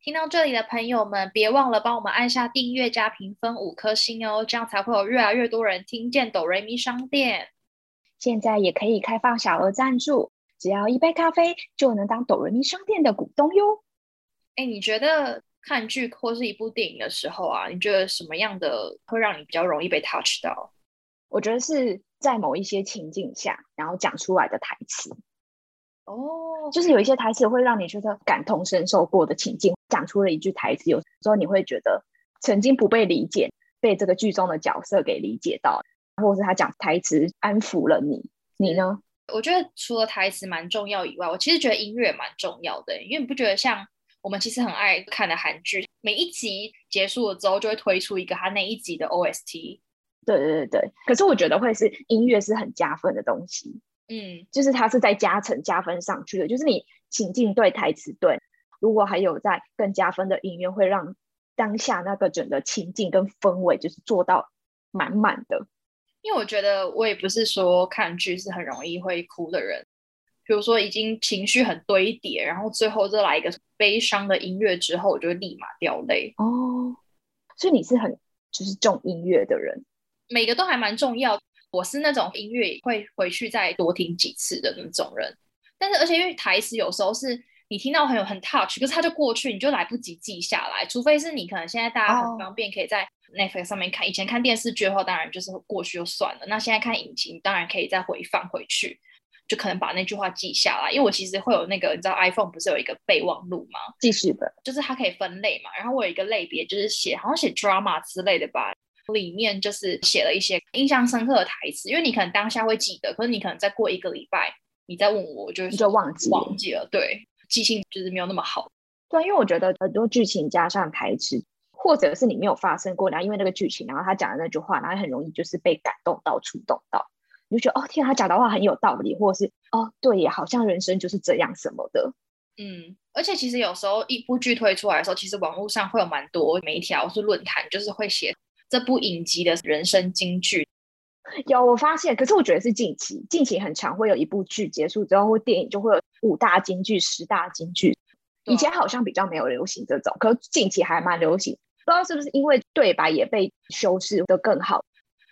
听到这里的朋友们，别忘了帮我们按下订阅加评分五颗星哦，这样才会有越来越多人听见哆瑞咪商店。现在也可以开放小额赞助，只要一杯咖啡就能当哆瑞咪商店的股东哟。哎，你觉得看剧或是一部电影的时候啊，你觉得什么样的会让你比较容易被 touch 到？我觉得是在某一些情境下，然后讲出来的台词。哦，就是有一些台词会让你觉得感同身受过的情境，讲出了一句台词，有时候你会觉得曾经不被理解，被这个剧中的角色给理解到，或者是他讲台词安抚了你。你呢？我觉得除了台词蛮重要以外，我其实觉得音乐蛮重要的，因为你不觉得像我们其实很爱看的韩剧，每一集结束了之后就会推出一个他那一集的 OST。对对对对，可是我觉得会是音乐是很加分的东西。嗯，就是它是在加成加分上去的，就是你情境对台词对，如果还有在更加分的音乐，会让当下那个整个情境跟氛围就是做到满满的。因为我觉得我也不是说看剧是很容易会哭的人，比如说已经情绪很堆叠，然后最后再来一个悲伤的音乐之后，我就会立马掉泪。哦，所以你是很就是重音乐的人，每个都还蛮重要。我是那种音乐会回去再多听几次的那种人，但是而且因为台词有时候是你听到很有很 touch，可是它就过去，你就来不及记下来。除非是你可能现在大家很方便可以在 Netflix 上面看，以前看电视剧的话，当然就是过去就算了。那现在看影集，当然可以再回放回去，就可能把那句话记下来。因为我其实会有那个，你知道 iPhone 不是有一个备忘录吗？记事本，就是它可以分类嘛。然后我有一个类别就是写，好像写 drama 之类的吧。里面就是写了一些印象深刻的台词，因为你可能当下会记得，可是你可能再过一个礼拜，你再问我，我就就忘记忘记了。对，记性就是没有那么好。对，因为我觉得很多剧情加上台词，或者是你没有发生过，然后因为那个剧情，然后他讲的那句话，然后很容易就是被感动到、触动到，你就觉得哦，天，他讲的话很有道理，或者是哦，对也好像人生就是这样什么的。嗯，而且其实有时候一部剧推出来的时候，其实网络上会有蛮多媒体或是论坛，就是会写。这部影集的人生金句有我发现，可是我觉得是近期，近期很常，会有一部剧结束之后，或电影就会有五大金句、十大金句。以前好像比较没有流行这种，可是近期还蛮流行。不知道是不是因为对白也被修饰的更好？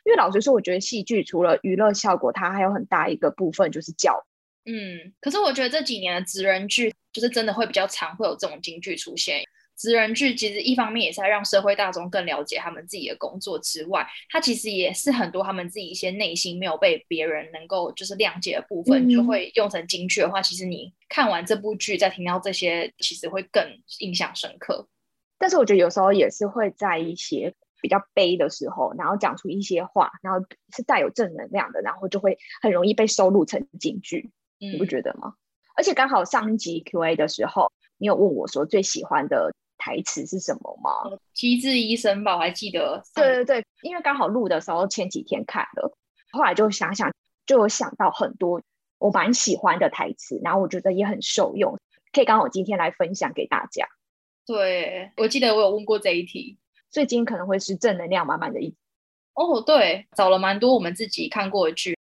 因为老实说，我觉得戏剧除了娱乐效果，它还有很大一个部分就是教。嗯，可是我觉得这几年的职人剧，就是真的会比较常会有这种金句出现。职人剧其实一方面也是在让社会大众更了解他们自己的工作之外，它其实也是很多他们自己一些内心没有被别人能够就是谅解的部分，就会用成京剧的话，其实你看完这部剧再听到这些，其实会更印象深刻。但是我觉得有时候也是会在一些比较悲的时候，然后讲出一些话，然后是带有正能量的，然后就会很容易被收录成京剧，你不觉得吗？而且刚好上一集 Q A 的时候，你有问我说最喜欢的。台词是什么吗？机智医生吧，我还记得。对对对，因为刚好录的时候前几天看了，后来就想想，就有想到很多我蛮喜欢的台词，然后我觉得也很受用，可以刚好今天来分享给大家。对，我记得我有问过这一题，所以今天可能会是正能量满满的一。哦，对，找了蛮多我们自己看过的剧，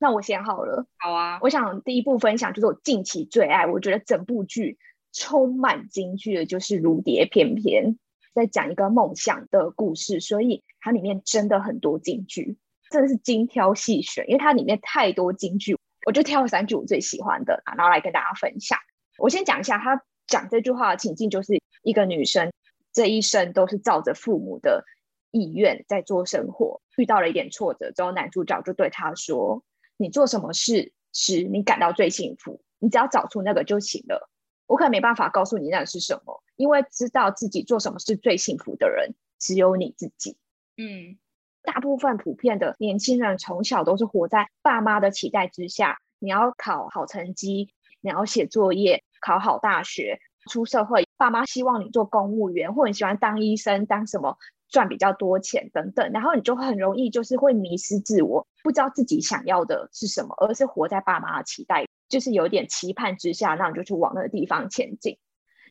那我先好了。好啊，我想第一部分享就是我近期最爱，我觉得整部剧。充满京剧的就是《如蝶翩翩》，在讲一个梦想的故事，所以它里面真的很多京剧，真的是精挑细选，因为它里面太多京剧，我就挑了三句我最喜欢的，然后来跟大家分享。我先讲一下，他讲这句话的情境，就是一个女生这一生都是照着父母的意愿在做生活，遇到了一点挫折之后，男主角就对她说：“你做什么事使你感到最幸福？你只要找出那个就行了。”我可能没办法告诉你那是什么，因为知道自己做什么是最幸福的人只有你自己。嗯，大部分普遍的年轻人从小都是活在爸妈的期待之下，你要考好成绩，你要写作业，考好大学，出社会爸妈希望你做公务员，或者你喜欢当医生，当什么赚比较多钱等等，然后你就很容易就是会迷失自我，不知道自己想要的是什么，而是活在爸妈的期待，就是有点期盼之下，那你就去往那个地方前进。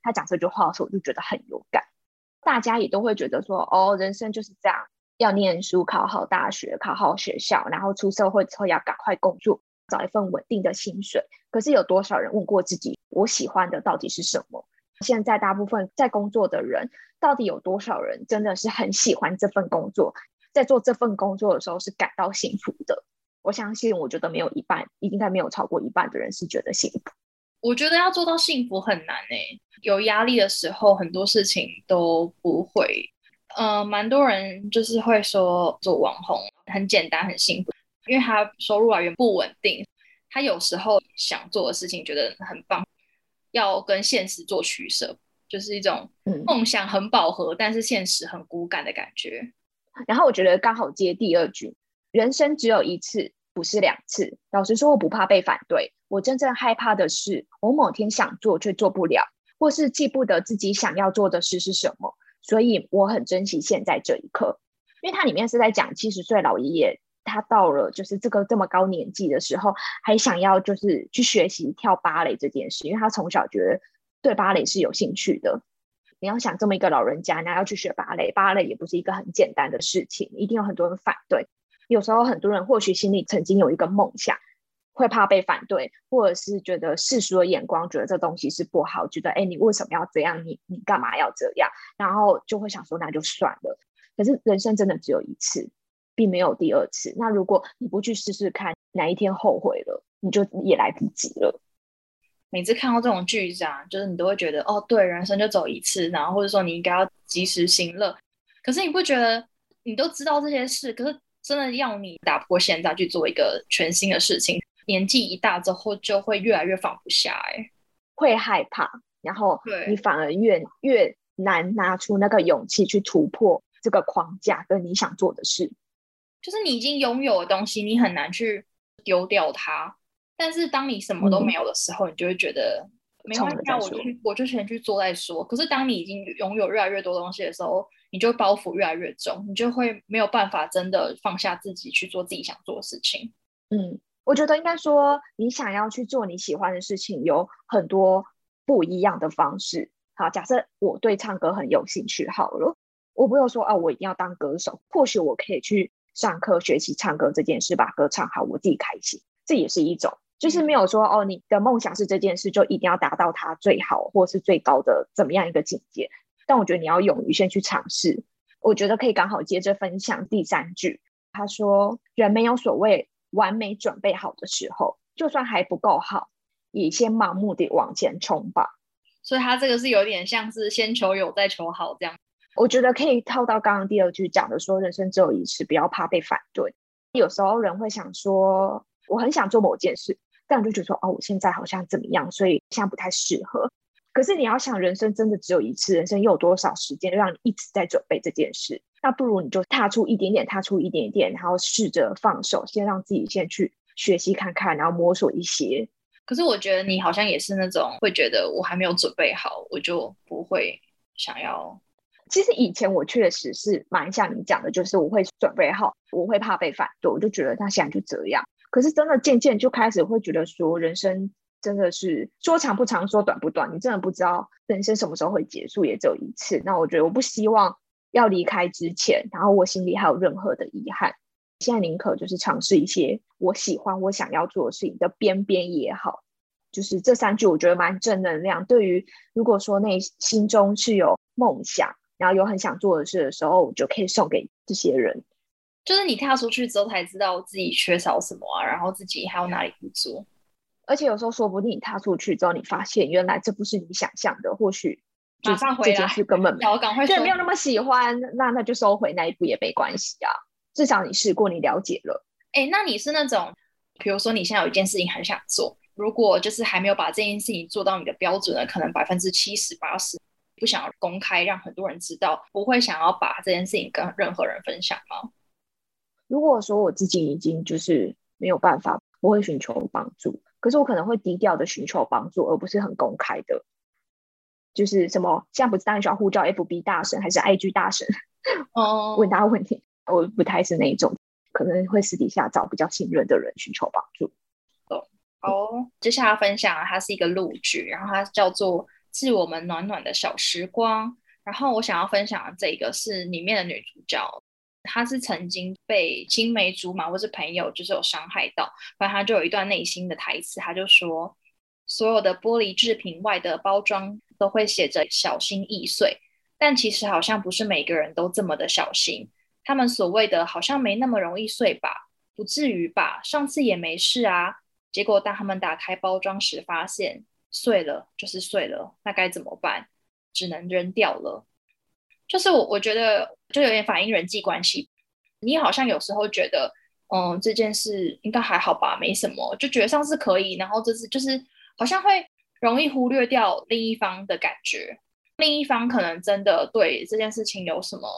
他讲这句话的时候，我就觉得很有感。大家也都会觉得说，哦，人生就是这样，要念书，考好大学，考好学校，然后出社会之后要赶快工作，找一份稳定的薪水。可是有多少人问过自己，我喜欢的到底是什么？现在大部分在工作的人，到底有多少人真的是很喜欢这份工作，在做这份工作的时候是感到幸福的？我相信，我觉得没有一半，应该没有超过一半的人是觉得幸福。我觉得要做到幸福很难诶，有压力的时候，很多事情都不会。呃，蛮多人就是会说做网红很简单很幸福，因为他收入来源不稳定，他有时候想做的事情觉得很棒。要跟现实做取舍，就是一种梦想很饱和，但是现实很骨感的感觉。然后我觉得刚好接第二句，人生只有一次，不是两次。老实说，我不怕被反对，我真正害怕的是，我某天想做却做不了，或是记不得自己想要做的事是什么。所以我很珍惜现在这一刻，因为它里面是在讲七十岁老爷爷。他到了就是这个这么高年纪的时候，还想要就是去学习跳芭蕾这件事，因为他从小觉得对芭蕾是有兴趣的。你要想这么一个老人家，那要去学芭蕾，芭蕾也不是一个很简单的事情，一定有很多人反对。有时候很多人或许心里曾经有一个梦想，会怕被反对，或者是觉得世俗的眼光觉得这东西是不好，觉得哎你为什么要这样？你你干嘛要这样？然后就会想说那就算了。可是人生真的只有一次。并没有第二次。那如果你不去试试看，哪一天后悔了，你就也来不及了。每次看到这种句子啊，就是你都会觉得，哦，对，人生就走一次，然后或者说你应该要及时行乐。可是你不觉得，你都知道这些事，可是真的要你打破现在去做一个全新的事情，年纪一大之后就会越来越放不下，哎，会害怕，然后你反而越越难拿出那个勇气去突破这个框架跟你想做的事。就是你已经拥有的东西，你很难去丢掉它。但是当你什么都没有的时候，你就会觉得没关系，那我去，我就先去做再说。可是当你已经拥有越来越多东西的时候，你就包袱越来越重，你就会没有办法真的放下自己去做自己想做的事情。嗯，我觉得应该说，你想要去做你喜欢的事情，有很多不一样的方式。好，假设我对唱歌很有兴趣，好了，我不用说啊，我一定要当歌手，或许我可以去。上课学习唱歌这件事，把歌唱好，我自己开心，这也是一种，就是没有说哦，你的梦想是这件事，就一定要达到它最好或是最高的怎么样一个境界。但我觉得你要勇于先去尝试。我觉得可以刚好接着分享第三句，他说：“人没有所谓完美准备好的时候，就算还不够好，也先盲目的往前冲吧。”所以他这个是有点像是先求有再求好这样。我觉得可以套到刚刚第二句讲的，说人生只有一次，不要怕被反对。有时候人会想说，我很想做某件事，但我就觉得说，哦，我现在好像怎么样，所以现在不太适合。可是你要想，人生真的只有一次，人生又有多少时间让你一直在准备这件事？那不如你就踏出一点点，踏出一点点，然后试着放手，先让自己先去学习看看，然后摸索一些。可是我觉得你好像也是那种会觉得我还没有准备好，我就不会想要。其实以前我确实是蛮像你讲的，就是我会准备好，我会怕被反对，我就觉得他现在就这样。可是真的渐渐就开始会觉得说，人生真的是说长不长，说短不短，你真的不知道人生什么时候会结束，也只有一次。那我觉得我不希望要离开之前，然后我心里还有任何的遗憾。现在宁可就是尝试一些我喜欢、我想要做的事情的边边也好。就是这三句，我觉得蛮正能量。对于如果说内心中是有梦想。然后有很想做的事的时候，我就可以送给这些人。就是你踏出去之后才知道自己缺少什么啊，然后自己还有哪里不足。而且有时候说不定你踏出去之后，你发现原来这不是你想象的，或许马上回来，根本 要赶快对没有那么喜欢，那那就收回那一步也没关系啊。至少你试过，你了解了。哎，那你是那种，比如说你现在有一件事情很想做，如果就是还没有把这件事情做到你的标准呢，可能百分之七十八十。不想要公开让很多人知道，不会想要把这件事情跟任何人分享吗？如果说我自己已经就是没有办法，我会寻求帮助，可是我可能会低调的寻求帮助，而不是很公开的。就是什么，现在不是当然需要呼叫 FB 大神还是 IG 大神哦，问他问题，我不太是那一种，可能会私底下找比较信任的人寻求帮助。哦，接下来分享它是一个录剧，然后它叫做《致我们暖暖的小时光》。然后我想要分享的这个是里面的女主角，他是曾经被青梅竹马或是朋友就是有伤害到，反正他就有一段内心的台词，他就说：所有的玻璃制品外的包装都会写着小心易碎，但其实好像不是每个人都这么的小心。他们所谓的好像没那么容易碎吧？不至于吧？上次也没事啊。结果当他们打开包装时，发现碎了就是碎了，那该怎么办？只能扔掉了。就是我，我觉得就有点反映人际关系。你好像有时候觉得，嗯，这件事应该还好吧，没什么，就觉得上次可以，然后这次就是好像会容易忽略掉另一方的感觉。另一方可能真的对这件事情有什么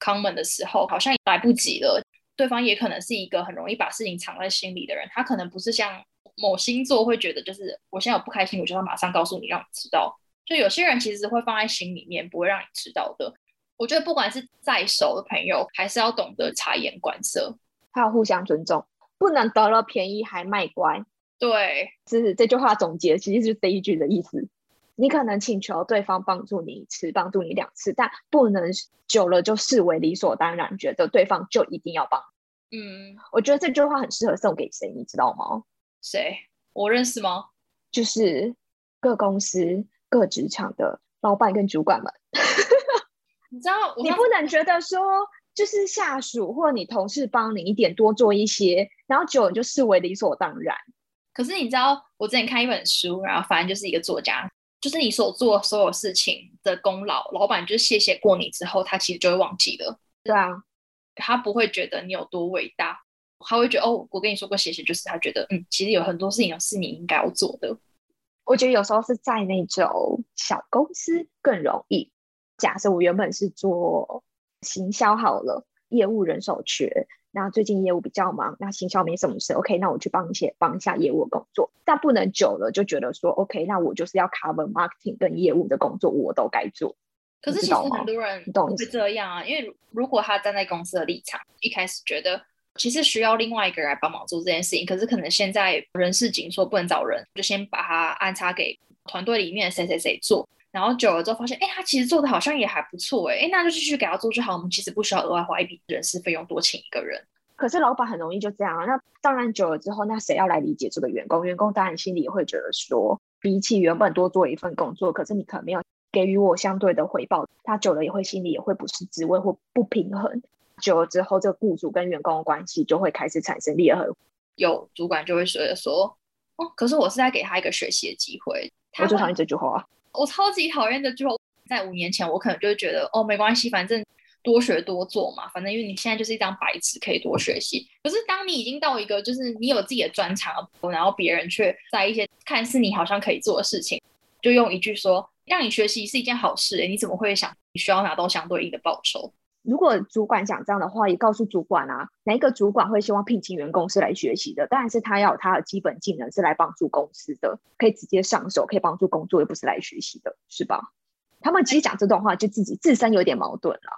common 的时候，好像来不及了。对方也可能是一个很容易把事情藏在心里的人，他可能不是像某星座会觉得，就是我现在有不开心，我就要马上告诉你，让你知道。就有些人其实会放在心里面，不会让你知道的。我觉得不管是再熟的朋友，还是要懂得察言观色，还要互相尊重，不能得了便宜还卖乖。对，是这句话总结，其实就是这一句的意思。你可能请求对方帮助你一次，帮助你两次，但不能久了就视为理所当然，觉得对方就一定要帮。嗯，我觉得这句话很适合送给谁，你知道吗？谁？我认识吗？就是各公司各职场的老板跟主管们。你知道，你不能觉得说，就是下属或你同事帮你一点多做一些，然后久你就视为理所当然。可是你知道，我之前看一本书，然后反正就是一个作家，就是你所做所有事情的功劳，老板就是谢谢过你之后，他其实就会忘记了。对啊，他不会觉得你有多伟大，他会觉得哦，我跟你说过谢谢，就是他觉得嗯，其实有很多事情是你应该要做的。我觉得有时候是在那种小公司更容易。假设我原本是做行销好了，业务人手缺，那最近业务比较忙，那行销没什么事，OK，那我去帮一些帮一下业务的工作，但不能久了就觉得说 OK，那我就是要 cover marketing 跟业务的工作，我都该做。可是其实很多人会这样啊，因为如果他站在公司的立场，一开始觉得其实需要另外一个人来帮忙做这件事情，可是可能现在人事紧缩不能找人，就先把他安插给团队里面谁谁谁做。然后久了之后发现，哎，他其实做的好像也还不错，哎，哎，那就继续给他做就好。我们其实不需要额外花一笔人事费用多请一个人。可是老板很容易就这样啊。那当然久了之后，那谁要来理解这个员工？员工当然心里也会觉得说，比起原本多做一份工作，可是你可能没有给予我相对的回报。他久了也会心里也会不是滋味或不平衡。久了之后，这个雇主跟员工的关系就会开始产生裂痕。有主管就会觉得说，哦，可是我是在给他一个学习的机会。我最讨厌这句话。我超级讨厌的，就。在五年前，我可能就会觉得，哦，没关系，反正多学多做嘛，反正因为你现在就是一张白纸，可以多学习。可是当你已经到一个，就是你有自己的专长，然后别人却在一些看似你好像可以做的事情，就用一句说，让你学习是一件好事，你怎么会想你需要拿到相对应的报酬？如果主管讲这样的话，也告诉主管啊，哪一个主管会希望聘请员工是来学习的？当然是他要有他的基本技能是来帮助公司的，可以直接上手，可以帮助工作，又不是来学习的，是吧？他们其实讲这段话，就自己自身有点矛盾了。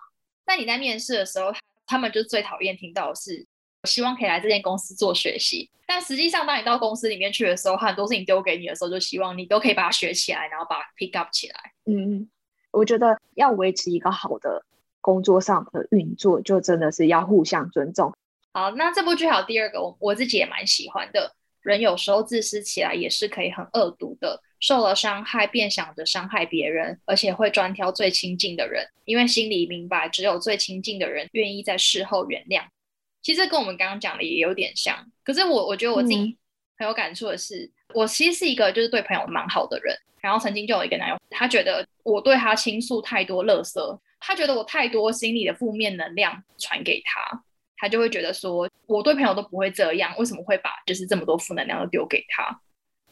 那你在面试的时候，他们就最讨厌听到的是，希望可以来这间公司做学习。但实际上，当你到公司里面去的时候，很多事情丢给你的时候，就希望你都可以把它学起来，然后把它 pick up 起来。嗯，我觉得要维持一个好的。工作上的运作就真的是要互相尊重。好，那这部剧还有第二个，我我自己也蛮喜欢的。人有时候自私起来也是可以很恶毒的，受了伤害便想着伤害别人，而且会专挑最亲近的人，因为心里明白只有最亲近的人愿意在事后原谅。其实跟我们刚刚讲的也有点像。可是我我觉得我自己很有感触的是，我其实是一个就是对朋友蛮好的人。然后曾经就有一个男友，他觉得我对他倾诉太多垃圾。他觉得我太多心里的负面能量传给他，他就会觉得说，我对朋友都不会这样，为什么会把就是这么多负能量都丢给他？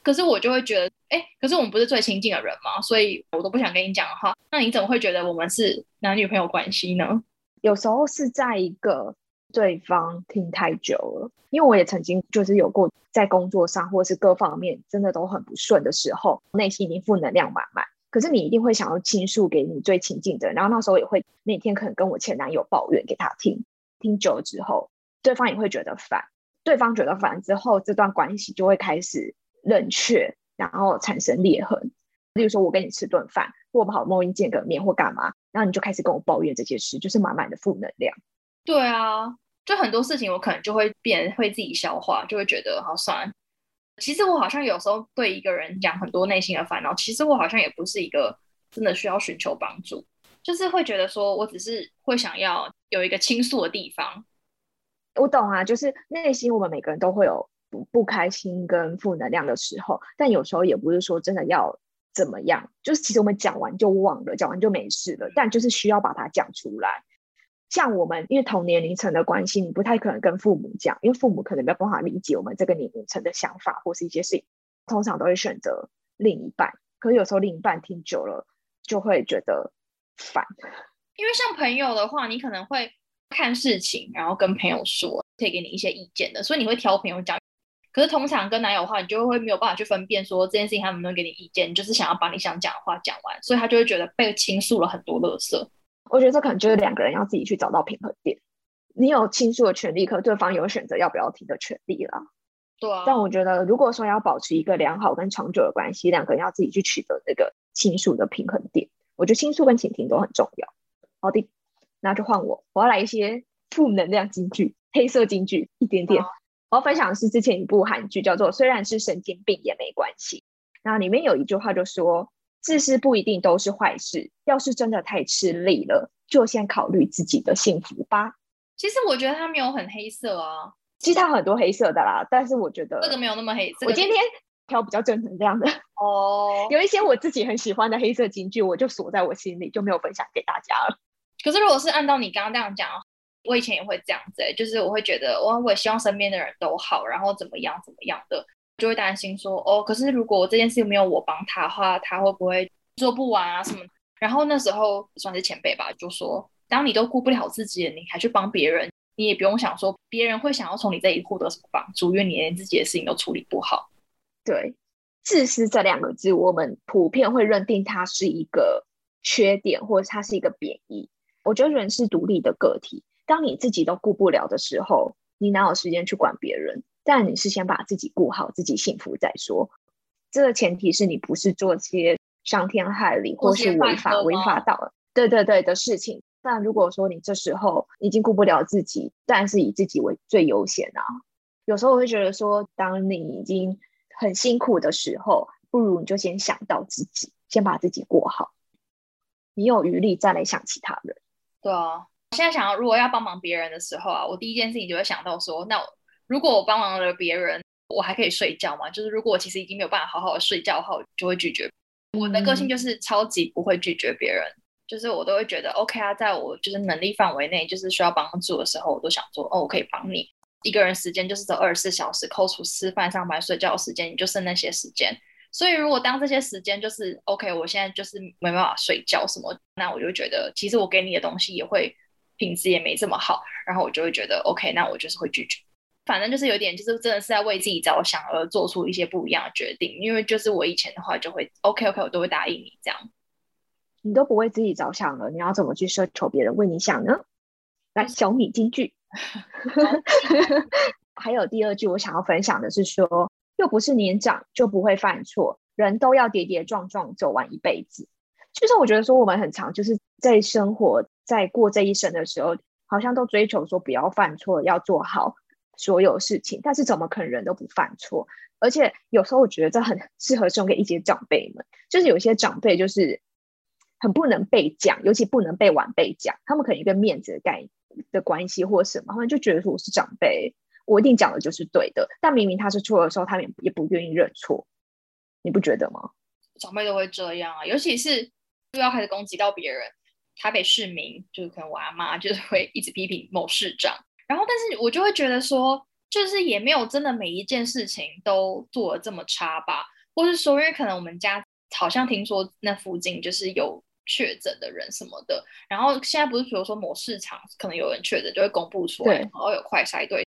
可是我就会觉得，哎，可是我们不是最亲近的人吗？所以我都不想跟你讲的话，那你怎么会觉得我们是男女朋友关系呢？有时候是在一个对方听太久了，因为我也曾经就是有过在工作上或是各方面真的都很不顺的时候，内心已经负能量满满。可是你一定会想要倾诉给你最亲近的人，然后那时候也会那天可能跟我前男友抱怨给他听，听久了之后，对方也会觉得烦，对方觉得烦之后，这段关系就会开始冷却，然后产生裂痕。例如说，我跟你吃顿饭，或我们好不容易见个面或干嘛，然后你就开始跟我抱怨这些事，就是满满的负能量。对啊，就很多事情我可能就会变，会自己消化，就会觉得好算。其实我好像有时候对一个人讲很多内心的烦恼，其实我好像也不是一个真的需要寻求帮助，就是会觉得说我只是会想要有一个倾诉的地方。我懂啊，就是内心我们每个人都会有不不开心跟负能量的时候，但有时候也不是说真的要。怎么样？就是其实我们讲完就忘了，讲完就没事了。但就是需要把它讲出来。像我们因为同年龄层的关系，你不太可能跟父母讲，因为父母可能没有办法理解我们这个年龄层的想法或是一些事情。通常都会选择另一半，可是有时候另一半听久了就会觉得烦。因为像朋友的话，你可能会看事情，然后跟朋友说，可以给你一些意见的，所以你会挑朋友讲。可是通常跟男友的话，你就会没有办法去分辨说这件事情他能不能给你意见，就是想要把你想讲的话讲完，所以他就会觉得被倾诉了很多垃圾。我觉得这可能就是两个人要自己去找到平衡点。你有倾诉的权利，可对方有选择要不要听的权利了。对啊。但我觉得，如果说要保持一个良好跟长久的关系，两个人要自己去取得这个倾诉的平衡点。我觉得倾诉跟倾听都很重要。好的，那就换我，我要来一些负能量金句、黑色金句，一点点。我要分享的是之前一部韩剧，叫做《虽然是神经病也没关系》。那里面有一句话就说：“自私不一定都是坏事，要是真的太吃力了，就先考虑自己的幸福吧。”其实我觉得他没有很黑色啊，其实他很多黑色的啦，但是我觉得这个没有那么黑。我今天挑比较正能量的哦，有一些我自己很喜欢的黑色金句，我就锁在我心里，就没有分享给大家了。可是如果是按照你刚刚这样讲。我以前也会这样子，就是我会觉得，我我也希望身边的人都好，然后怎么样怎么样的，就会担心说，哦，可是如果这件事没有我帮他的话，他会不会做不完啊什么？然后那时候算是前辈吧，就说，当你都顾不了自己，你还去帮别人，你也不用想说别人会想要从你这里获得什么帮助，因为你连自己的事情都处理不好。对，自私这两个字，我们普遍会认定它是一个缺点，或者它是一个贬义。我觉得人是独立的个体。当你自己都顾不了的时候，你哪有时间去管别人？但你是先把自己顾好，自己幸福再说。这个前提是你不是做些伤天害理或是违法违法到对对对的事情。但如果说你这时候已经顾不了自己，但是以自己为最优先啊。有时候我会觉得说，当你已经很辛苦的时候，不如你就先想到自己，先把自己过好，你有余力再来想其他人。对啊。现在想要，如果要帮忙别人的时候啊，我第一件事情就会想到说，那如果我帮忙了别人，我还可以睡觉吗？就是如果我其实已经没有办法好好的睡觉的话，我就会拒绝。我的个性就是超级不会拒绝别人，就是我都会觉得 OK 啊，在我就是能力范围内，就是需要帮助的时候，我都想说哦，我可以帮你。一个人时间就是这二十四小时，扣除吃饭、上班、睡觉的时间，你就剩那些时间。所以如果当这些时间就是 OK，我现在就是没办法睡觉什么，那我就觉得其实我给你的东西也会。品质也没这么好，然后我就会觉得 OK，那我就是会拒绝。反正就是有点，就是真的是在为自己着想而做出一些不一样的决定。因为就是我以前的话，就会 OK OK，我都会答应你这样。你都不为自己着想了，你要怎么去奢求别人为你想呢？来，小米金句。还有第二句，我想要分享的是说，又不是年长就不会犯错，人都要跌跌撞撞走完一辈子。就是我觉得说，我们很长就是在生活。在过这一生的时候，好像都追求说不要犯错，要做好所有事情。但是怎么可能人都不犯错？而且有时候我觉得这很适合送给一些长辈们，就是有些长辈就是很不能被讲，尤其不能被晚辈讲。他们可能一个面子的概的关系或什么，他们就觉得说我是长辈，我一定讲的就是对的。但明明他是错的时候，他们也不愿意认错。你不觉得吗？长辈都会这样啊，尤其是又要开始攻击到别人。台北市民就是可能我阿妈就是会一直批评某市长，然后但是我就会觉得说，就是也没有真的每一件事情都做的这么差吧，或是说因为可能我们家好像听说那附近就是有确诊的人什么的，然后现在不是比如说某市场可能有人确诊就会公布出来，然后有快筛队，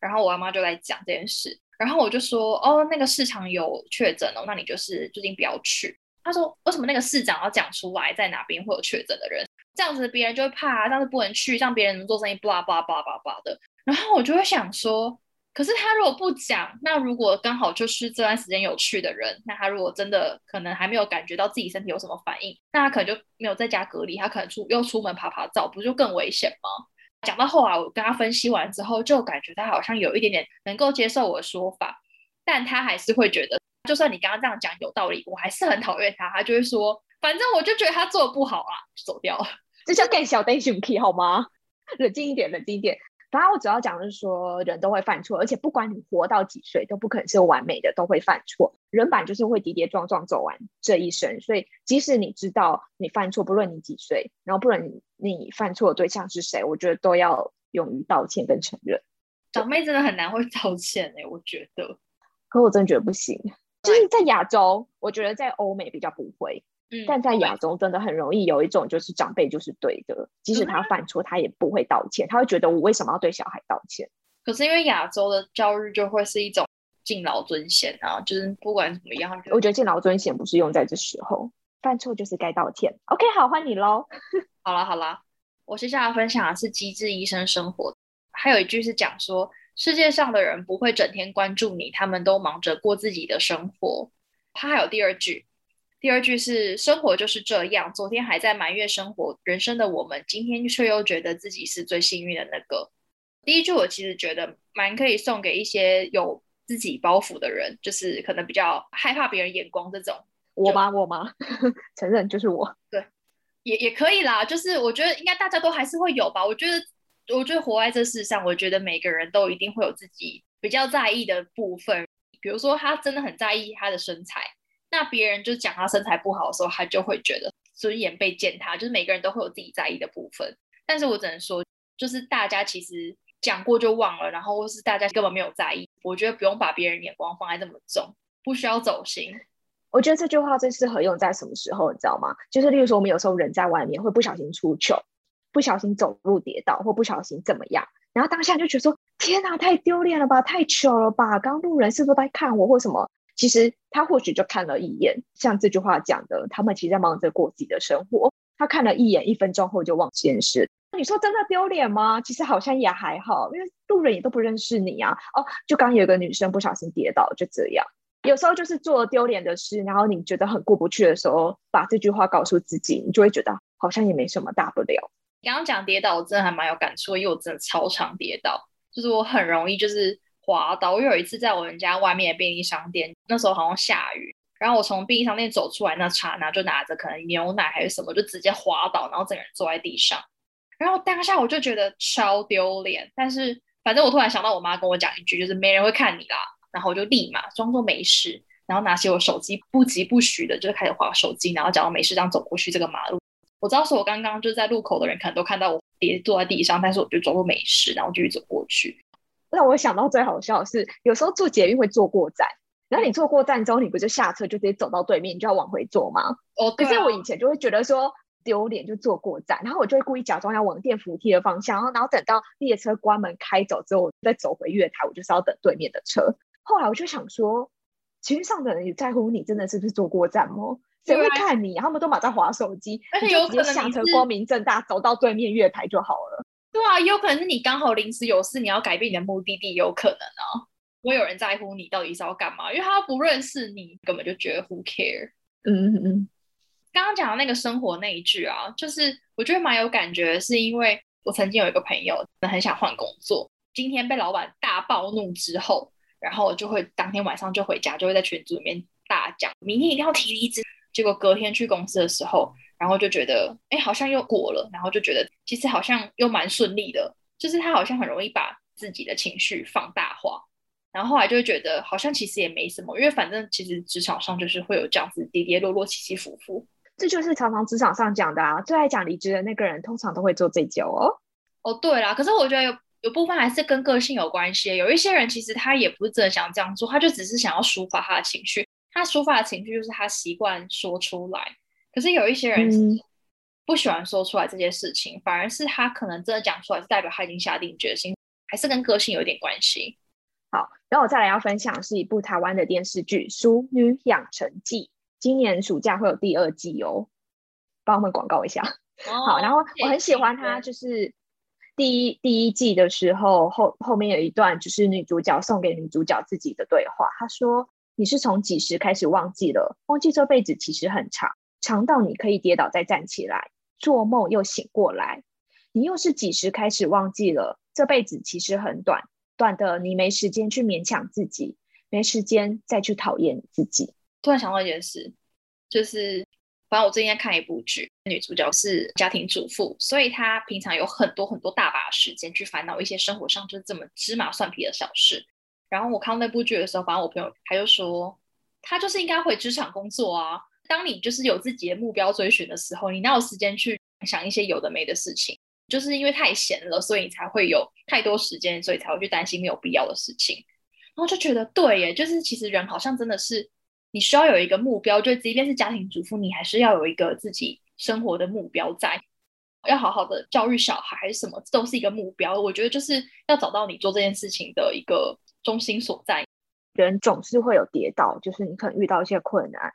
然后我阿妈就来讲这件事，然后我就说哦那个市场有确诊哦，那你就是最近不要去。他说为什么那个市长要讲出来在哪边会有确诊的人？这样子别人就会怕，这样子不能去，让别人能做生意，巴拉巴拉巴拉巴拉的。然后我就会想说，可是他如果不讲，那如果刚好就是这段时间有去的人，那他如果真的可能还没有感觉到自己身体有什么反应，那他可能就没有在家隔离，他可能出又出门爬爬照，不就更危险吗？讲到后来，我跟他分析完之后，就感觉他好像有一点点能够接受我的说法，但他还是会觉得，就算你刚刚这样讲有道理，我还是很讨厌他。他就会说，反正我就觉得他做的不好啊，走掉了。这叫更小灯熊 key 好吗？冷静一点，冷静一点。反正我主要讲的是说，人都会犯错，而且不管你活到几岁，都不可能是完美的，都会犯错。人版就是会跌跌撞撞走完这一生，所以即使你知道你犯错，不论你几岁，然后不论你犯错的对象是谁，我觉得都要勇于道歉跟承认。长辈真的很难会道歉哎，我觉得。可我真的觉得不行，就是在亚洲，我觉得在欧美比较不会。但在亚洲真的很容易有一种就是长辈就是对的，即使他犯错，他也不会道歉，他会觉得我为什么要对小孩道歉？可是因为亚洲的教育就会是一种敬老尊贤啊，就是不管怎么样，我觉得敬老尊贤不是用在这时候，犯错就是该道歉。OK，好，换你喽。好了好了，我接下来分享的是《机智医生生活》，还有一句是讲说世界上的人不会整天关注你，他们都忙着过自己的生活。他还有第二句。第二句是“生活就是这样”，昨天还在埋怨生活人生的我们，今天却又觉得自己是最幸运的那个。第一句我其实觉得蛮可以送给一些有自己包袱的人，就是可能比较害怕别人眼光这种。我吗？我吗？承认就是我。对，也也可以啦。就是我觉得应该大家都还是会有吧。我觉得，我觉得活在这世上，我觉得每个人都一定会有自己比较在意的部分。比如说，他真的很在意他的身材。那别人就讲他身材不好的时候，他就会觉得尊严被践踏。就是每个人都会有自己在意的部分，但是我只能说，就是大家其实讲过就忘了，然后或是大家根本没有在意。我觉得不用把别人眼光放在这么重，不需要走心。我觉得这句话最适合用在什么时候，你知道吗？就是例如说，我们有时候人在外面会不小心出糗，不小心走路跌倒，或不小心怎么样，然后当下就觉得说：天哪，太丢脸了吧，太糗了吧！刚路人是不是在看我或什么？其实他或许就看了一眼，像这句话讲的，他们其实在忙着过自己的生活。他看了一眼，一分钟后就忘这件事。你说真的丢脸吗？其实好像也还好，因为路人也都不认识你啊。哦，就刚有个女生不小心跌倒，就这样。有时候就是做丢脸的事，然后你觉得很过不去的时候，把这句话告诉自己，你就会觉得好像也没什么大不了。刚刚讲跌倒，我真的还蛮有感触，因为我真的超常跌倒，就是我很容易就是。滑倒！我有一次在我们家外面的便利商店，那时候好像下雨，然后我从便利商店走出来那刹那，就拿着可能牛奶还是什么，就直接滑倒，然后整个人坐在地上。然后当下我就觉得超丢脸，但是反正我突然想到我妈跟我讲一句，就是没人会看你啦。然后我就立马装作没事，然后拿起我手机，不疾不徐的就开始划手机，然后假装没事这样走过去这个马路。我知道是我刚刚就在路口的人可能都看到我跌坐在地上，但是我就装作没事，然后继续走过去。让我想到最好笑的是，有时候坐捷运会坐过站，然后你坐过站之后，你不就下车就直接走到对面，你就要往回坐吗？哦，可是我以前就会觉得说丢脸，就坐过站，然后我就会故意假装要往电扶梯的方向，然后然后等到列车关门开走之后，我再走回月台，我就是要等对面的车。后来我就想说，其实上的人也在乎你真的是不是坐过站吗？谁会看你？他们都马在划手机，而且有可能下车光明正大走到对面月台就好了。对啊，有可能是你刚好临时有事，你要改变你的目的地，有可能啊。不会有人在乎你到底是要干嘛，因为他不认识你，根本就觉得 who care。嗯嗯嗯。刚刚讲的那个生活那一句啊，就是我觉得蛮有感觉，是因为我曾经有一个朋友很想换工作，今天被老板大暴怒之后，然后就会当天晚上就回家，就会在群组里面大讲，明天一定要提离职。结果隔天去公司的时候。然后就觉得，哎，好像又过了，然后就觉得其实好像又蛮顺利的，就是他好像很容易把自己的情绪放大化，然后后来就会觉得好像其实也没什么，因为反正其实职场上就是会有这样子跌跌落落、起起伏伏，这就是常常职场上讲的啊，最爱讲离职的那个人通常都会做这脚哦。哦，对啦，可是我觉得有有部分还是跟个性有关系，有一些人其实他也不是真的想这样做，他就只是想要抒发他的情绪，他抒发的情绪就是他习惯说出来。可是有一些人不喜欢说出来这些事情，反而是他可能真的讲出来，是代表他已经下定决心，还是跟个性有点关系。好，然后我再来要分享是一部台湾的电视剧《淑女养成记》，今年暑假会有第二季哦，帮我们广告一下。好，然后我很喜欢他，就是第一第一季的时候后后面有一段，就是女主角送给女主角自己的对话。她说：“你是从几时开始忘记了？忘记这辈子其实很长，长到你可以跌倒再站起来，做梦又醒过来。你又是几时开始忘记了？这辈子其实很短，短的你没时间去勉强自己，没时间再去讨厌自己。”突然想到一件事，就是。反正我最近在看一部剧，女主角是家庭主妇，所以她平常有很多很多大把时间去烦恼一些生活上就是这么芝麻蒜皮的小事。然后我看到那部剧的时候，反正我朋友他就说，她就是应该回职场工作啊。当你就是有自己的目标追寻的时候，你哪有时间去想一些有的没的事情？就是因为太闲了，所以你才会有太多时间，所以才会去担心没有必要的事情。然后就觉得对耶，就是其实人好像真的是。你需要有一个目标，就即便是家庭主妇，你还是要有一个自己生活的目标，在要好好的教育小孩，还是什么，都是一个目标。我觉得就是要找到你做这件事情的一个中心所在。人总是会有跌倒，就是你可能遇到一些困难，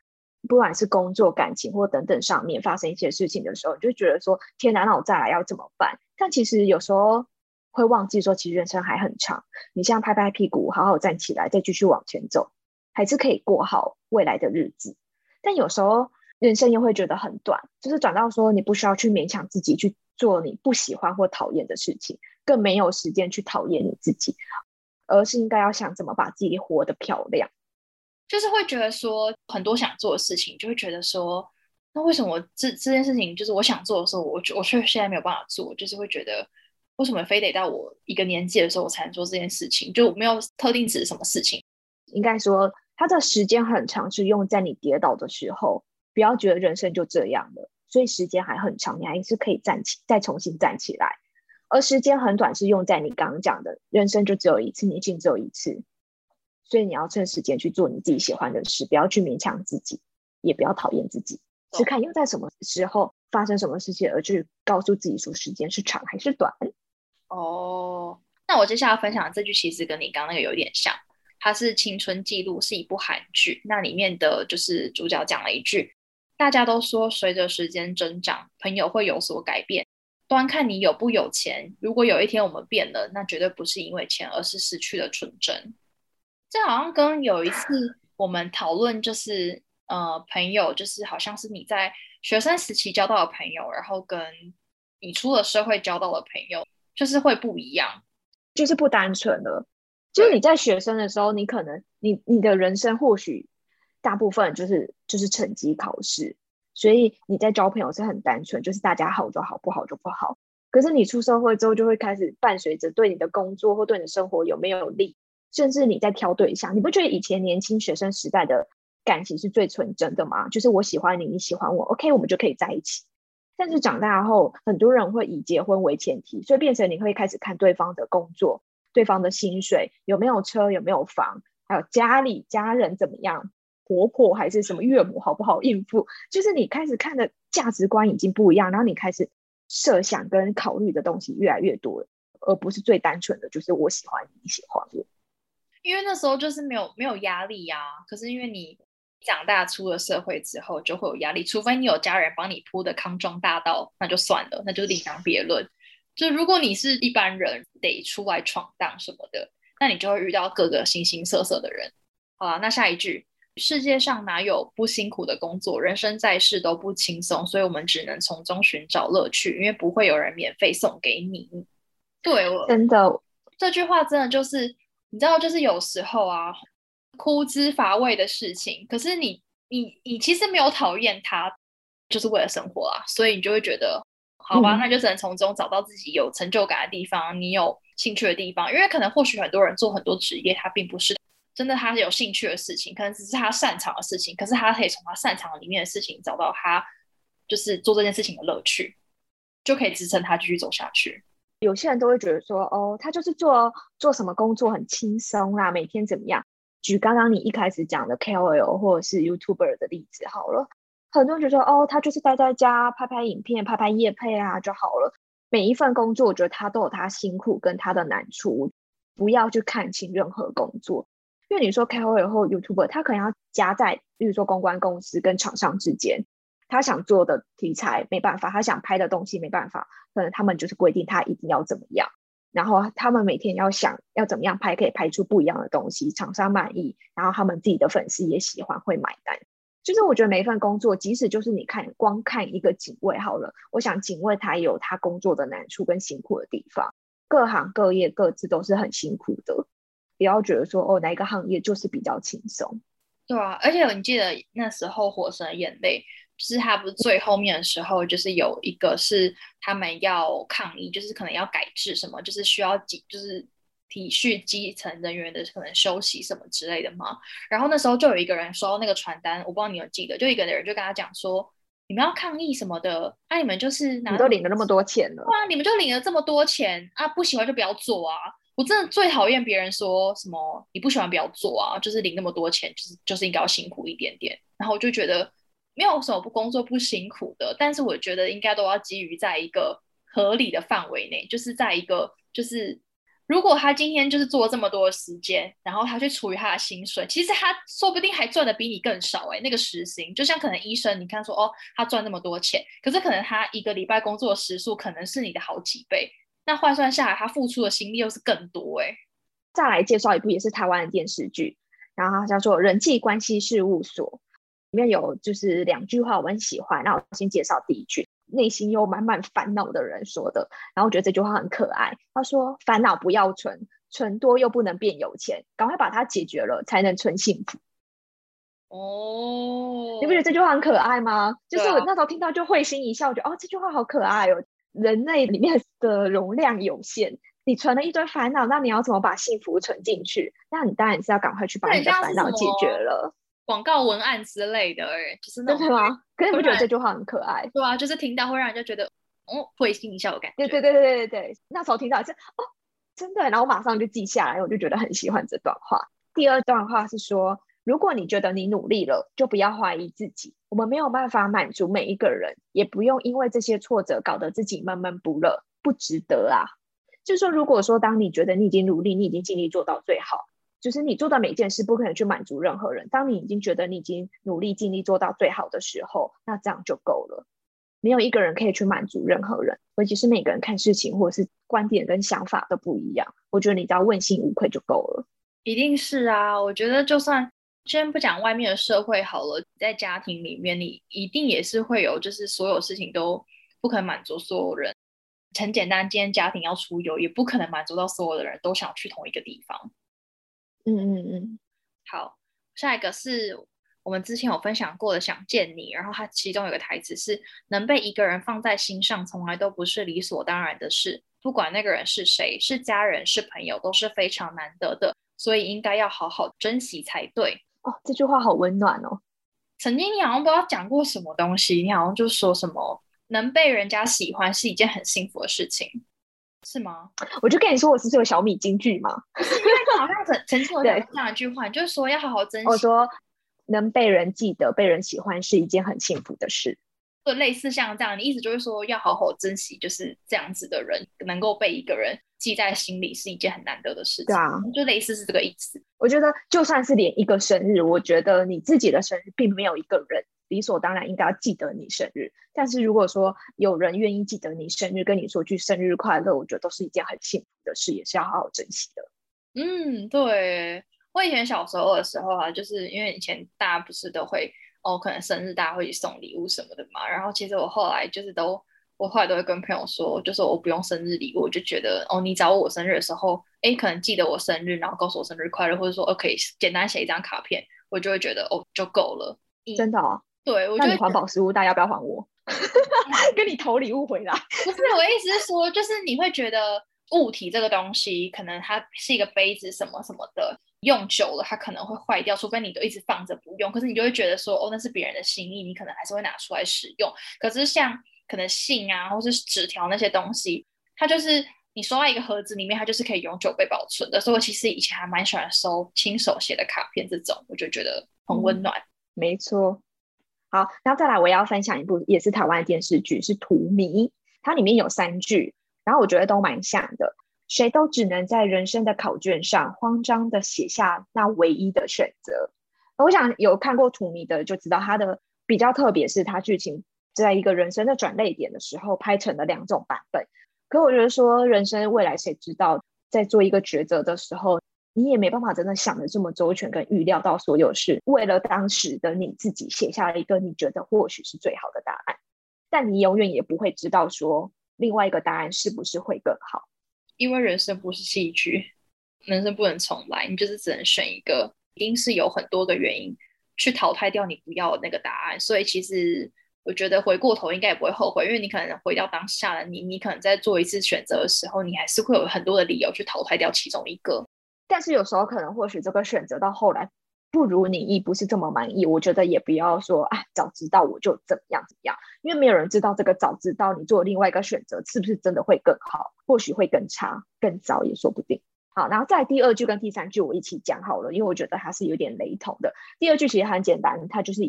不管是工作、感情或等等上面发生一些事情的时候，你就觉得说：“天哪，那我再来要怎么办？”但其实有时候会忘记说，其实人生还很长。你像拍拍屁股，好好站起来，再继续往前走。还是可以过好未来的日子，但有时候人生又会觉得很短，就是转到说你不需要去勉强自己去做你不喜欢或讨厌的事情，更没有时间去讨厌你自己，而是应该要想怎么把自己活得漂亮。就是会觉得说很多想做的事情，就会觉得说，那为什么这这件事情就是我想做的时候，我我却现在没有办法做？就是会觉得为什么非得到我一个年纪的时候我才能做这件事情？就没有特定指什么事情。应该说，它的时间很长，是用在你跌倒的时候。不要觉得人生就这样了，所以时间还很长，你还是可以站起，再重新站起来。而时间很短，是用在你刚刚讲的，人生就只有一次，年轻只有一次，所以你要趁时间去做你自己喜欢的事，不要去勉强自己，也不要讨厌自己，是看又在什么时候发生什么事情，而去告诉自己说时间是长还是短。哦，那我接下来分享的这句其实跟你刚刚那个有点像。它是青春记录，是一部韩剧。那里面的就是主角讲了一句：“大家都说，随着时间增长，朋友会有所改变，端看你有不有钱。如果有一天我们变了，那绝对不是因为钱，而是失去了纯真。”这好像跟有一次我们讨论，就是呃，朋友，就是好像是你在学生时期交到的朋友，然后跟你出了社会交到的朋友，就是会不一样，就是不单纯了。就是你在学生的时候，你可能你你的人生或许大部分就是就是成绩考试，所以你在交朋友是很单纯，就是大家好就好，不好就不好。可是你出社会之后，就会开始伴随着对你的工作或对你的生活有没有利，甚至你在挑对象，你不觉得以前年轻学生时代的感情是最纯真的吗？就是我喜欢你，你喜欢我，OK，我们就可以在一起。但是长大后，很多人会以结婚为前提，所以变成你会开始看对方的工作。对方的薪水有没有车有没有房，还有家里家人怎么样，婆婆还是什么岳母好不好应付？就是你开始看的价值观已经不一样，然后你开始设想跟考虑的东西越来越多，而不是最单纯的就是我喜欢你喜欢我。因为那时候就是没有没有压力呀，可是因为你长大出了社会之后就会有压力，除非你有家人帮你铺的康庄大道，那就算了，那就另当别论。就如果你是一般人，得出来闯荡什么的，那你就会遇到各个形形色色的人。好了，那下一句，世界上哪有不辛苦的工作？人生在世都不轻松，所以我们只能从中寻找乐趣，因为不会有人免费送给你。对我，真的，这句话真的就是，你知道，就是有时候啊，枯枝乏味的事情，可是你，你，你其实没有讨厌他，就是为了生活啊，所以你就会觉得。好吧，那就只能从中找到自己有成就感的地方，你有兴趣的地方。因为可能或许很多人做很多职业，他并不是真的他是有兴趣的事情，可能只是他擅长的事情。可是他可以从他擅长里面的事情找到他就是做这件事情的乐趣，就可以支撑他继续走下去。有些人都会觉得说，哦，他就是做做什么工作很轻松啦，每天怎么样？举刚刚你一开始讲的 KOL 或者是 YouTuber 的例子好了。很多人觉得哦，他就是待在家拍拍影片、拍拍夜配啊就好了。每一份工作，我觉得他都有他辛苦跟他的难处，不要去看清任何工作。因为你说 KOL 或 YouTuber，他可能要夹在比如说公关公司跟厂商之间，他想做的题材没办法，他想拍的东西没办法，可能他们就是规定他一定要怎么样，然后他们每天要想要怎么样拍，可以拍出不一样的东西，厂商满意，然后他们自己的粉丝也喜欢，会买单。就是我觉得每一份工作，即使就是你看光看一个警卫好了，我想警卫他有他工作的难处跟辛苦的地方，各行各业各自都是很辛苦的，不要觉得说哦哪一个行业就是比较轻松。对啊，而且你记得那时候《火神的眼泪》，就是他不是最后面的时候，就是有一个是他们要抗议，就是可能要改制什么，就是需要几就是。体恤基层人员的可能休息什么之类的嘛，然后那时候就有一个人收到那个传单，我不知道你有记得，就一个人就跟他讲说，你们要抗议什么的，那你们就是你都领了那么多钱了，对啊，你们就领了这么多钱啊，不喜欢就不要做啊，我真的最讨厌别人说什么你不喜欢不要做啊，就是领那么多钱，就是就是应该要辛苦一点点，然后我就觉得没有什么不工作不辛苦的，但是我觉得应该都要基于在一个合理的范围内，就是在一个就是。如果他今天就是做了这么多的时间，然后他去除以他的薪水，其实他说不定还赚的比你更少哎。那个时薪，就像可能医生，你看说哦，他赚那么多钱，可是可能他一个礼拜工作的时数可能是你的好几倍，那换算下来，他付出的心力又是更多哎。再来介绍一部也是台湾的电视剧，然后叫做《人际关系事务所》，面有就是两句话我很喜欢，那我先介绍第一句。内心又满满烦恼的人说的，然后我觉得这句话很可爱。他说：“烦恼不要存，存多又不能变有钱，赶快把它解决了，才能存幸福。”哦，你不觉得这句话很可爱吗？就是我那时候听到就会心一笑，我觉得哦，这句话好可爱哦。人类里面的容量有限，你存了一堆烦恼，那你要怎么把幸福存进去？那你当然是要赶快去把你的烦恼解决了。广告文案之类的，哎，就是那种吗？可是你不觉得这句话很可爱？对啊，就是听到会让人家觉得，哦，会心一笑的感觉。对对对对对对那时候听到是哦，真的，然后我马上就记下来，我就觉得很喜欢这段话。第二段话是说，如果你觉得你努力了，就不要怀疑自己。我们没有办法满足每一个人，也不用因为这些挫折搞得自己闷闷不乐，不值得啊。就是说，如果说当你觉得你已经努力，你已经尽力做到最好。就是你做的每件事不可能去满足任何人。当你已经觉得你已经努力尽力做到最好的时候，那这样就够了。没有一个人可以去满足任何人，尤其是每个人看事情或者是观点跟想法都不一样。我觉得你只要问心无愧就够了。一定是啊，我觉得就算先不讲外面的社会好了，在家庭里面，你一定也是会有，就是所有事情都不可能满足所有人。很简单，今天家庭要出游，也不可能满足到所有的人都想去同一个地方。嗯嗯嗯，好，下一个是我们之前有分享过的《想见你》，然后它其中有个台词是：“能被一个人放在心上，从来都不是理所当然的事。不管那个人是谁，是家人是朋友，都是非常难得的，所以应该要好好珍惜才对。”哦，这句话好温暖哦。曾经你好像不知道讲过什么东西，你好像就说什么能被人家喜欢是一件很幸福的事情。是吗？我就跟你说，我是这个小米京剧嘛，因为好像曾曾经有讲这样一句话，就是说要好好珍惜。我说，能被人记得、被人喜欢是一件很幸福的事。就类似像这样，你意思就是说要好好珍惜，就是这样子的人能够被一个人记在心里，是一件很难得的事情。对啊，就类似是这个意思。我觉得就算是连一个生日，我觉得你自己的生日并没有一个人。理所当然应该要记得你生日，但是如果说有人愿意记得你生日，跟你说句生日快乐，我觉得都是一件很幸福的事，也是要好好珍惜的。嗯，对我以前小时候的时候啊，就是因为以前大家不是都会哦，可能生日大家会送礼物什么的嘛。然后其实我后来就是都，我后来都会跟朋友说，就是我不用生日礼物，我就觉得哦，你找我生日的时候，哎，可能记得我生日，然后告诉我生日快乐，或者说 OK，简单写一张卡片，我就会觉得哦，就够了。真的哦。对，我觉得环保食物袋要不要还我？跟你投礼物回来？不是，我意思是说，就是你会觉得物体这个东西，可能它是一个杯子什么什么的，用久了它可能会坏掉，除非你都一直放着不用。可是你就会觉得说，哦，那是别人的心意，你可能还是会拿出来使用。可是像可能信啊，或是纸条那些东西，它就是你收到一个盒子里面，它就是可以永久被保存的。所以我其实以前还蛮喜欢收亲手写的卡片，这种我就觉得很温暖。没错。好，然后再来，我要分享一部也是台湾电视剧，是《荼蘼》，它里面有三句，然后我觉得都蛮像的。谁都只能在人生的考卷上慌张的写下那唯一的选择，我想有看过图迷的就知道，它的比较特别是它剧情在一个人生的转泪点的时候拍成了两种版本。可我觉得说，人生未来谁知道，在做一个抉择的时候，你也没办法真的想的这么周全跟预料到所有事，为了当时的你自己写下了一个你觉得或许是最好的答案，但你永远也不会知道说另外一个答案是不是会更好，因为人生不是戏剧，人生不能重来，你就是只能选一个。一定是有很多个原因去淘汰掉你不要的那个答案，所以其实我觉得回过头应该也不会后悔，因为你可能回到当下的你，你可能在做一次选择的时候，你还是会有很多的理由去淘汰掉其中一个。但是有时候可能或许这个选择到后来不如你意，不是这么满意，我觉得也不要说啊，早知道我就怎么样怎么样，因为没有人知道这个早知道你做另外一个选择是不是真的会更好，或许会更差、更糟也说不定。好，然后在第二句跟第三句我一起讲好了，因为我觉得它是有点雷同的。第二句其实很简单，它就是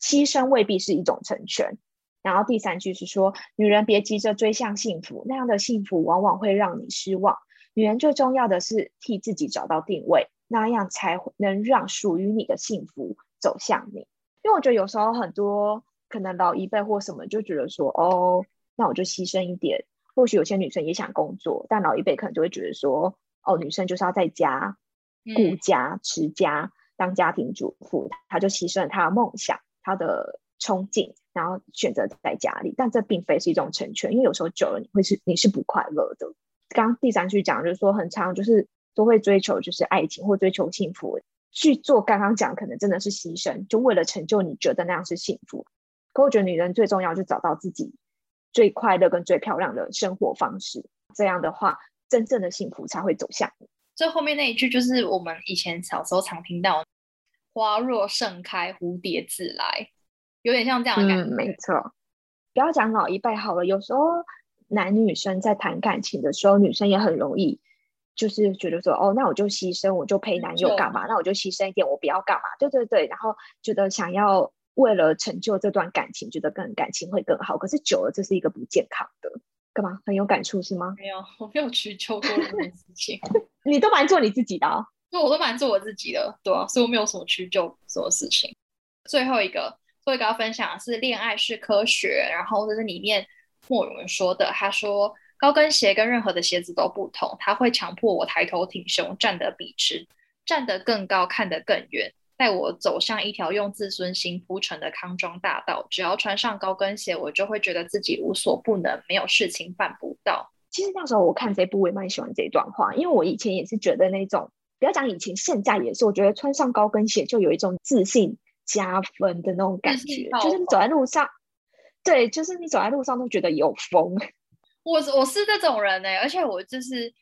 牺牲未必是一种成全。然后第三句是说，女人别急着追向幸福，那样的幸福往往会让你失望。女人最重要的是替自己找到定位，那样才能让属于你的幸福走向你。因为我觉得有时候很多可能老一辈或什么就觉得说，哦，那我就牺牲一点。或许有些女生也想工作，但老一辈可能就会觉得说。哦，女生就是要在家顾家、持家，当家庭主妇，她就牺牲了她的梦想、她的憧憬，然后选择在家里。但这并非是一种成全，因为有时候久了，你会是你是不快乐的。刚刚第三句讲就是说，很长就是都会追求就是爱情或追求幸福，去做刚刚讲可能真的是牺牲，就为了成就你觉得那样是幸福。可我觉得女人最重要就找到自己最快乐跟最漂亮的生活方式，这样的话。真正的幸福才会走向你。最后面那一句就是我们以前小时候常听到“花若盛开，蝴蝶自来”，有点像这样的感觉。没错，不要讲老一辈好了。有时候男女生在谈感情的时候，女生也很容易就是觉得说：“哦，那我就牺牲，我就陪男友干嘛？那我就牺牲一点，我不要干嘛？”对对对，然后觉得想要为了成就这段感情，觉得更感情会更好。可是久了，这是一个不健康的。干嘛很有感触是吗？没有，我没有去求过这件事情。你都蛮做你自己的啊？对，我都蛮做我自己的，对啊，所以我没有什么去救什么事情。最后一个，最后一个要分享的是恋爱是科学，然后就是里面莫永文说的。他说高跟鞋跟任何的鞋子都不同，它会强迫我抬头挺胸，站得笔直，站得更高，看得更远。带我走向一条用自尊心铺成的康庄大道。只要穿上高跟鞋，我就会觉得自己无所不能，没有事情办不到。其实那时候我看这部，我也蛮喜欢这段话，因为我以前也是觉得那种，不要讲以前，现在也是，我觉得穿上高跟鞋就有一种自信加分的那种感觉，就是你走在路上，对，就是你走在路上都觉得有风。我我是这种人呢，而且我就是。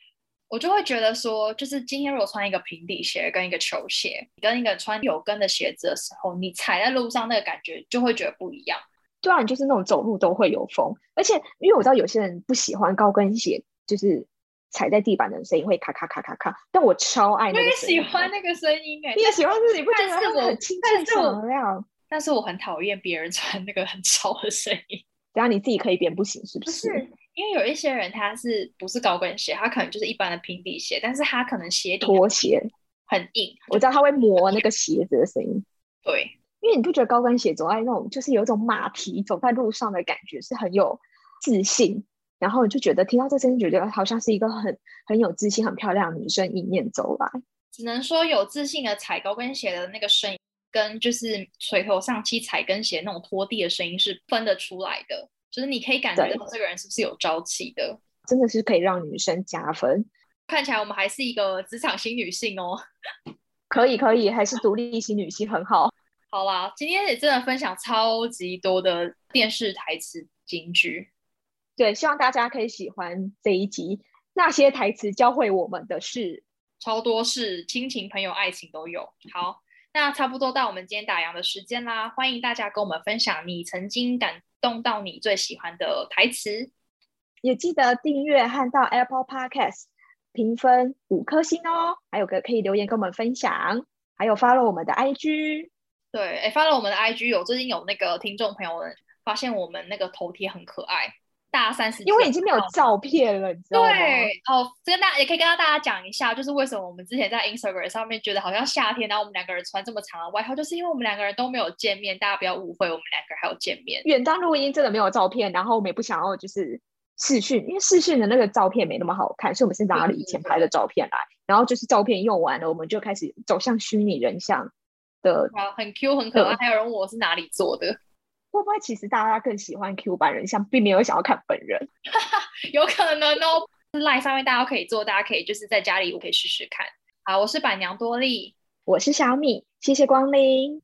我就会觉得说，就是今天如果穿一个平底鞋跟一个球鞋，跟一个穿有跟的鞋子的时候，你踩在路上那个感觉就会觉得不一样。对啊，你就是那种走路都会有风，而且因为我知道有些人不喜欢高跟鞋，就是踩在地板的声音会咔咔咔咔咔，但我超爱那个。我也喜欢那个声音哎，你也喜欢自己不觉得很清脆响亮？但是我很讨厌别人穿那个很吵的声音。只要你自己可以变不行是不是？不是因为有一些人他是不是高跟鞋，他可能就是一般的平底鞋，但是他可能鞋底拖鞋很硬，我知道他会磨那个鞋子的声音。对，因为你不觉得高跟鞋走在那种就是有一种马蹄走在路上的感觉是很有自信，然后你就觉得听到这声音，觉得好像是一个很很有自信、很漂亮的女生迎面走来。只能说有自信的踩高跟鞋的那个声音，跟就是垂头丧气踩跟鞋那种拖地的声音是分得出来的。就是你可以感觉到这个人是不是有朝气的，真的是可以让女生加分。看起来我们还是一个职场型女性哦，可以可以，还是独立型女性很好。好啦，今天也真的分享超级多的电视台词金句，对，希望大家可以喜欢这一集。那些台词教会我们的是超多事亲情、朋友、爱情都有。好，那差不多到我们今天打烊的时间啦，欢迎大家跟我们分享你曾经感。动到你最喜欢的台词，也记得订阅和到 Apple Podcast 评分五颗星哦。还有个可以留言跟我们分享，还有发了我们的 IG。对，哎，发了我们的 IG，有最近有那个听众朋友们发现我们那个头贴很可爱，大三十，因为已经没有照片了，你知道吗？对哦，这个大也可以跟大家讲一下，就是为什么我们之前在 Instagram 上面觉得好像夏天，然后我们两个人穿这么长的外套，就是因为我们两个人都没有见面，大家不要误会，我们两个人还有见面。远端录音真的没有照片，然后我们也不想要就是视讯，因为视讯的那个照片没那么好看，所以我们是拿了以前拍的照片来，然后就是照片用完了，我们就开始走向虚拟人像的，很 Q 很可爱。还有人问我是哪里做的。会不会其实大家更喜欢 Q 版人像，并没有想要看本人？有可能哦。Line 上面大家可以做，大家可以就是在家里我可以试试看。好，我是板娘多莉，我是小米，谢谢光临。